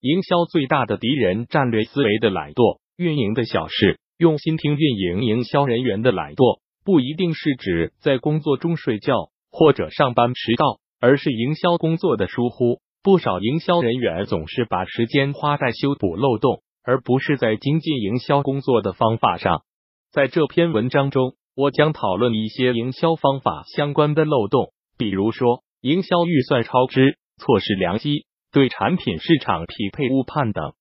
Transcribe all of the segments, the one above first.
营销最大的敌人：战略思维的懒惰，运营的小事。用心听运营营销人员的懒惰，不一定是指在工作中睡觉或者上班迟到，而是营销工作的疏忽。不少营销人员总是把时间花在修补漏洞，而不是在精进营销工作的方法上。在这篇文章中，我将讨论一些营销方法相关的漏洞，比如说营销预算超支、错失良机、对产品市场匹配误判等。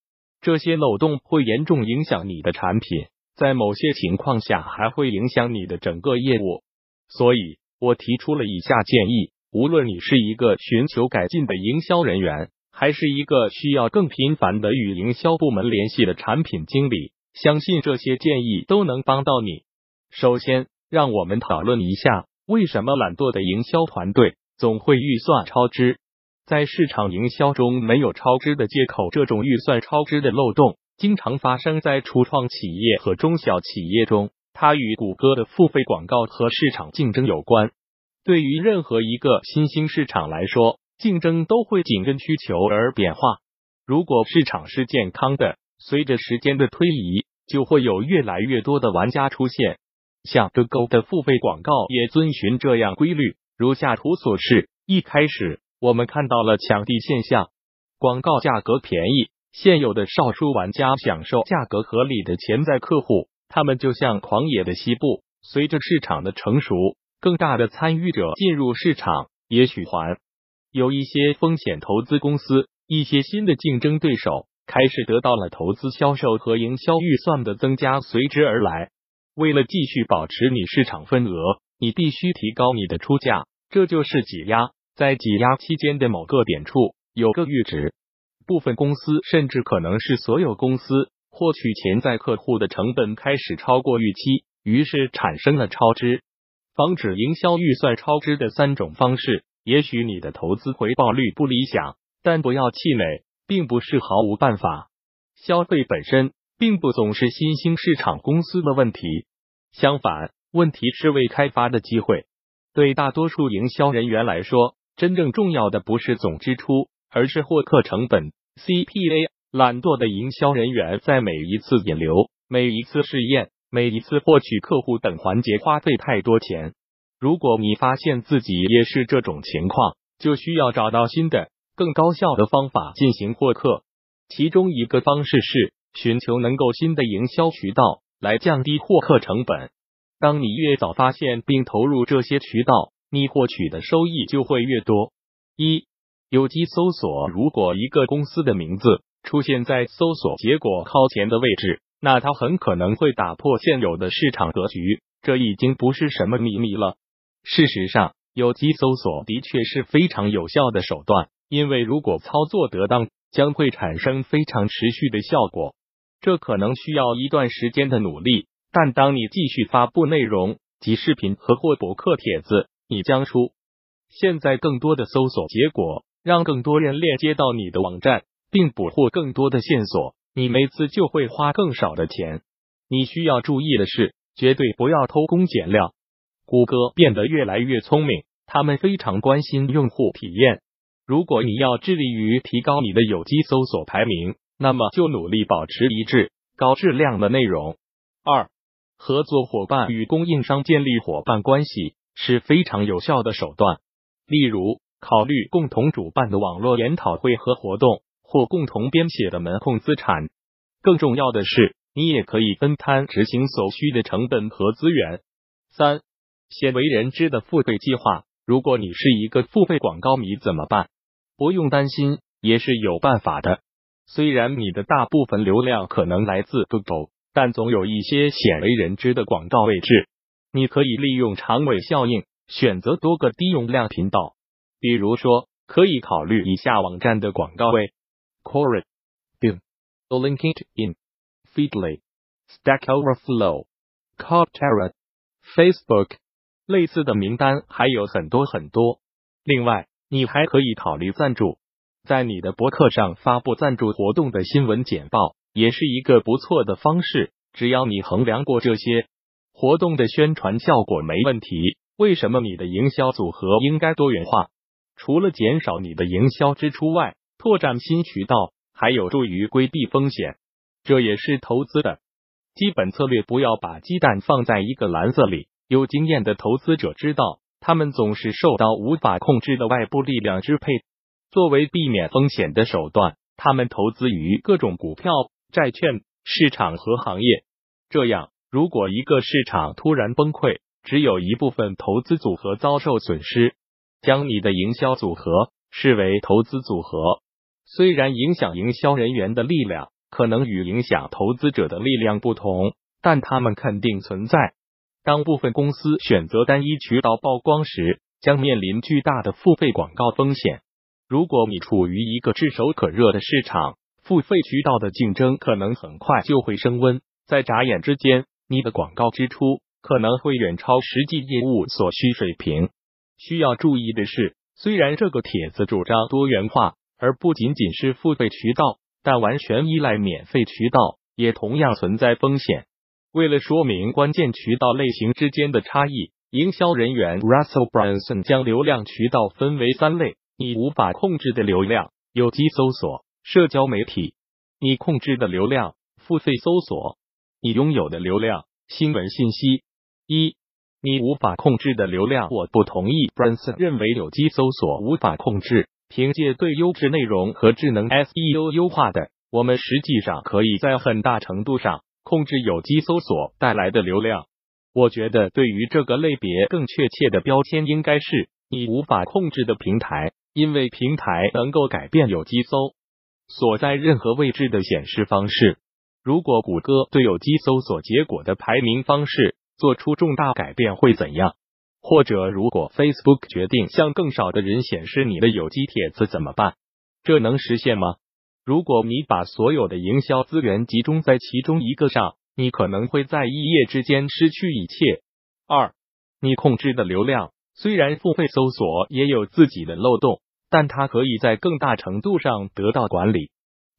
这些漏洞会严重影响你的产品。在某些情况下，还会影响你的整个业务，所以我提出了以下建议：无论你是一个寻求改进的营销人员，还是一个需要更频繁的与营销部门联系的产品经理，相信这些建议都能帮到你。首先，让我们讨论一下为什么懒惰的营销团队总会预算超支。在市场营销中，没有超支的借口，这种预算超支的漏洞。经常发生在初创企业和中小企业中，它与谷歌的付费广告和市场竞争有关。对于任何一个新兴市场来说，竞争都会紧跟需求而变化。如果市场是健康的，随着时间的推移，就会有越来越多的玩家出现。像 Google 的付费广告也遵循这样规律。如下图所示，一开始我们看到了抢地现象，广告价格便宜。现有的少数玩家享受价格合理的潜在客户，他们就像狂野的西部。随着市场的成熟，更大的参与者进入市场，也许还有一些风险投资公司，一些新的竞争对手开始得到了投资、销售和营销预算的增加随之而来。为了继续保持你市场份额，你必须提高你的出价，这就是挤压。在挤压期间的某个点处，有个阈值。部分公司甚至可能是所有公司获取潜在客户的成本开始超过预期，于是产生了超支。防止营销预算超支的三种方式，也许你的投资回报率不理想，但不要气馁，并不是毫无办法。消费本身并不总是新兴市场公司的问题，相反，问题是未开发的机会。对大多数营销人员来说，真正重要的不是总支出，而是获客成本。CPA，懒惰的营销人员在每一次引流、每一次试验、每一次获取客户等环节花费太多钱。如果你发现自己也是这种情况，就需要找到新的、更高效的方法进行获客。其中一个方式是寻求能够新的营销渠道来降低获客成本。当你越早发现并投入这些渠道，你获取的收益就会越多。一有机搜索，如果一个公司的名字出现在搜索结果靠前的位置，那它很可能会打破现有的市场格局。这已经不是什么秘密了。事实上，有机搜索的确是非常有效的手段，因为如果操作得当，将会产生非常持续的效果。这可能需要一段时间的努力，但当你继续发布内容及视频和或博客帖子，你将出现在更多的搜索结果。让更多人链接到你的网站，并捕获更多的线索，你每次就会花更少的钱。你需要注意的是，绝对不要偷工减料。谷歌变得越来越聪明，他们非常关心用户体验。如果你要致力于提高你的有机搜索排名，那么就努力保持一致、高质量的内容。二、合作伙伴与供应商建立伙伴关系是非常有效的手段，例如。考虑共同主办的网络研讨会和活动，或共同编写的门控资产。更重要的是，你也可以分摊执行所需的成本和资源。三、鲜为人知的付费计划。如果你是一个付费广告迷，怎么办？不用担心，也是有办法的。虽然你的大部分流量可能来自 Google，但总有一些鲜为人知的广告位置。你可以利用长尾效应，选择多个低用量频道。比如说，可以考虑以下网站的广告位：Quora、Bing、LinkedIn、Feedly、Stack Overflow、Copterra、Facebook。类似的名单还有很多很多。另外，你还可以考虑赞助，在你的博客上发布赞助活动的新闻简报，也是一个不错的方式。只要你衡量过这些活动的宣传效果没问题，为什么你的营销组合应该多元化？除了减少你的营销支出外，拓展新渠道还有助于规避风险。这也是投资的基本策略。不要把鸡蛋放在一个篮子里。有经验的投资者知道，他们总是受到无法控制的外部力量支配。作为避免风险的手段，他们投资于各种股票、债券市场和行业。这样，如果一个市场突然崩溃，只有一部分投资组合遭受损失。将你的营销组合视为投资组合，虽然影响营销人员的力量可能与影响投资者的力量不同，但他们肯定存在。当部分公司选择单一渠道曝光时，将面临巨大的付费广告风险。如果你处于一个炙手可热的市场，付费渠道的竞争可能很快就会升温，在眨眼之间，你的广告支出可能会远超实际业务所需水平。需要注意的是，虽然这个帖子主张多元化，而不仅仅是付费渠道，但完全依赖免费渠道也同样存在风险。为了说明关键渠道类型之间的差异，营销人员 Russell Brunson 将流量渠道分为三类：你无法控制的流量，有机搜索、社交媒体；你控制的流量，付费搜索；你拥有的流量，新闻信息。一你无法控制的流量，我不同意。Branson 认为有机搜索无法控制，凭借对优质内容和智能 SEO 优化的，我们实际上可以在很大程度上控制有机搜索带来的流量。我觉得对于这个类别更确切的标签应该是你无法控制的平台，因为平台能够改变有机搜索在任何位置的显示方式。如果谷歌对有机搜索结果的排名方式，做出重大改变会怎样？或者，如果 Facebook 决定向更少的人显示你的有机帖子怎么办？这能实现吗？如果你把所有的营销资源集中在其中一个上，你可能会在一夜之间失去一切。二，你控制的流量虽然付费搜索也有自己的漏洞，但它可以在更大程度上得到管理。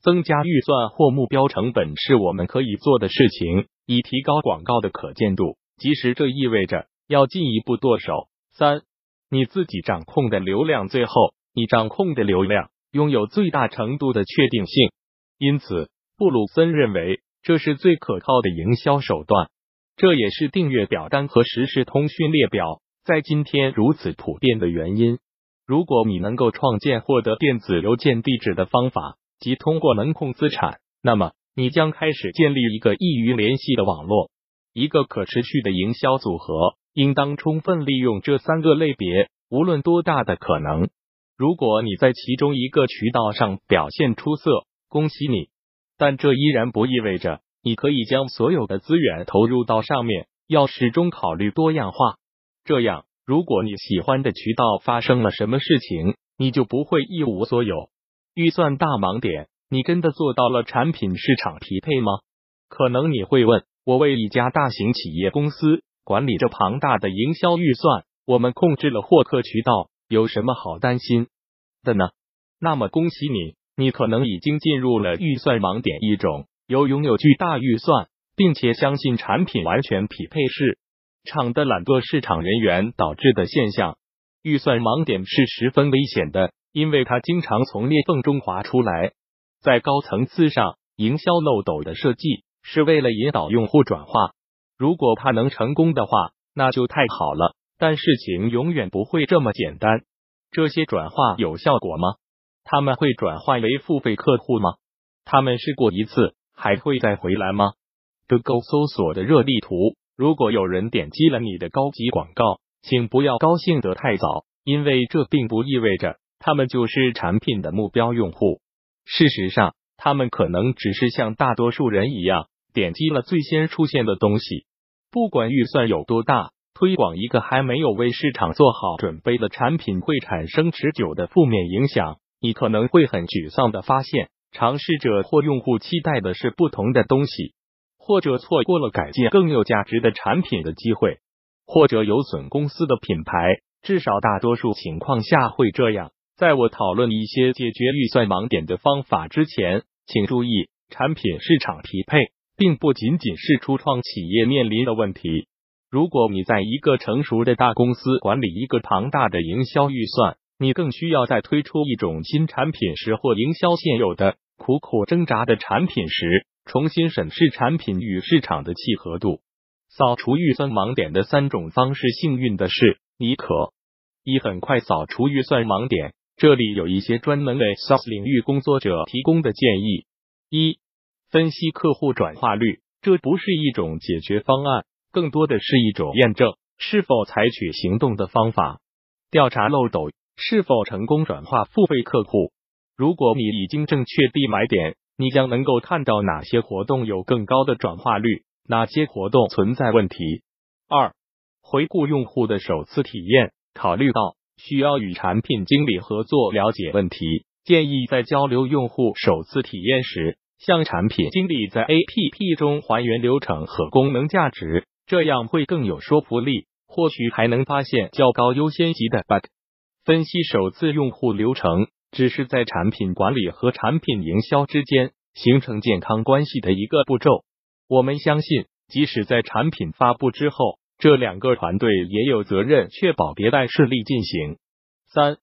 增加预算或目标成本是我们可以做的事情，以提高广告的可见度。即使这意味着要进一步剁手。三，你自己掌控的流量，最后你掌控的流量拥有最大程度的确定性。因此，布鲁森认为这是最可靠的营销手段。这也是订阅表单和实时通讯列表在今天如此普遍的原因。如果你能够创建获得电子邮件地址的方法，即通过门控资产，那么你将开始建立一个易于联系的网络。一个可持续的营销组合应当充分利用这三个类别，无论多大的可能。如果你在其中一个渠道上表现出色，恭喜你！但这依然不意味着你可以将所有的资源投入到上面。要始终考虑多样化，这样，如果你喜欢的渠道发生了什么事情，你就不会一无所有。预算大盲点，你真的做到了产品市场匹配吗？可能你会问。我为一家大型企业公司管理着庞大的营销预算，我们控制了获客渠道，有什么好担心的呢？那么恭喜你，你可能已经进入了预算盲点一种，由拥有巨大预算并且相信产品完全匹配市场的懒惰市场人员导致的现象。预算盲点是十分危险的，因为它经常从裂缝中滑出来。在高层次上，营销漏斗的设计。是为了引导用户转化，如果它能成功的话，那就太好了。但事情永远不会这么简单。这些转化有效果吗？他们会转化为付费客户吗？他们试过一次，还会再回来吗？Google 搜索的热力图，如果有人点击了你的高级广告，请不要高兴得太早，因为这并不意味着他们就是产品的目标用户。事实上，他们可能只是像大多数人一样。点击了最先出现的东西，不管预算有多大，推广一个还没有为市场做好准备的产品会产生持久的负面影响。你可能会很沮丧的发现，尝试者或用户期待的是不同的东西，或者错过了改进更有价值的产品的机会，或者有损公司的品牌。至少大多数情况下会这样。在我讨论一些解决预算盲点的方法之前，请注意产品市场匹配。并不仅仅是初创企业面临的问题。如果你在一个成熟的大公司管理一个庞大的营销预算，你更需要在推出一种新产品时或营销现有的苦苦挣扎的产品时，重新审视产品与市场的契合度。扫除预算盲点的三种方式，幸运的是，你可以很快扫除预算盲点。这里有一些专门为 SaaS 领域工作者提供的建议：一、分析客户转化率，这不是一种解决方案，更多的是一种验证是否采取行动的方法。调查漏斗是否成功转化付费客户。如果你已经正确地买点，你将能够看到哪些活动有更高的转化率，哪些活动存在问题。二、回顾用户的首次体验，考虑到。需要与产品经理合作了解问题，建议在交流用户首次体验时，向产品经理在 APP 中还原流程和功能价值，这样会更有说服力。或许还能发现较高优先级的 bug。分析首次用户流程，只是在产品管理和产品营销之间形成健康关系的一个步骤。我们相信，即使在产品发布之后。这两个团队也有责任确保迭代顺利进行。三、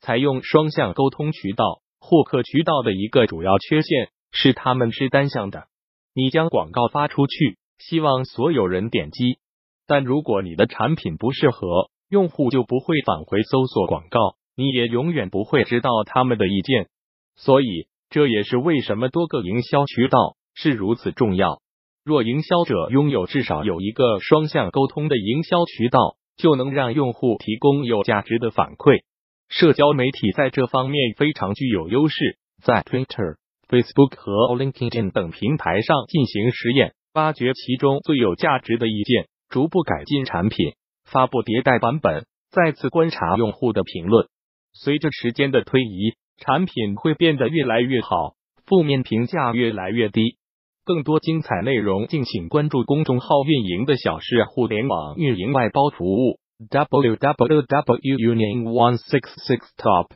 采用双向沟通渠道，获客渠道的一个主要缺陷是他们是单向的。你将广告发出去，希望所有人点击，但如果你的产品不适合，用户就不会返回搜索广告，你也永远不会知道他们的意见。所以，这也是为什么多个营销渠道是如此重要。若营销者拥有至少有一个双向沟通的营销渠道，就能让用户提供有价值的反馈。社交媒体在这方面非常具有优势，在 Twitter、Facebook 和 LinkedIn 等平台上进行实验，挖掘其中最有价值的意见，逐步改进产品，发布迭代版本，再次观察用户的评论。随着时间的推移，产品会变得越来越好，负面评价越来越低。更多精彩内容，敬请关注公众号运营的小事互联网运营外包服务 www union one six six top。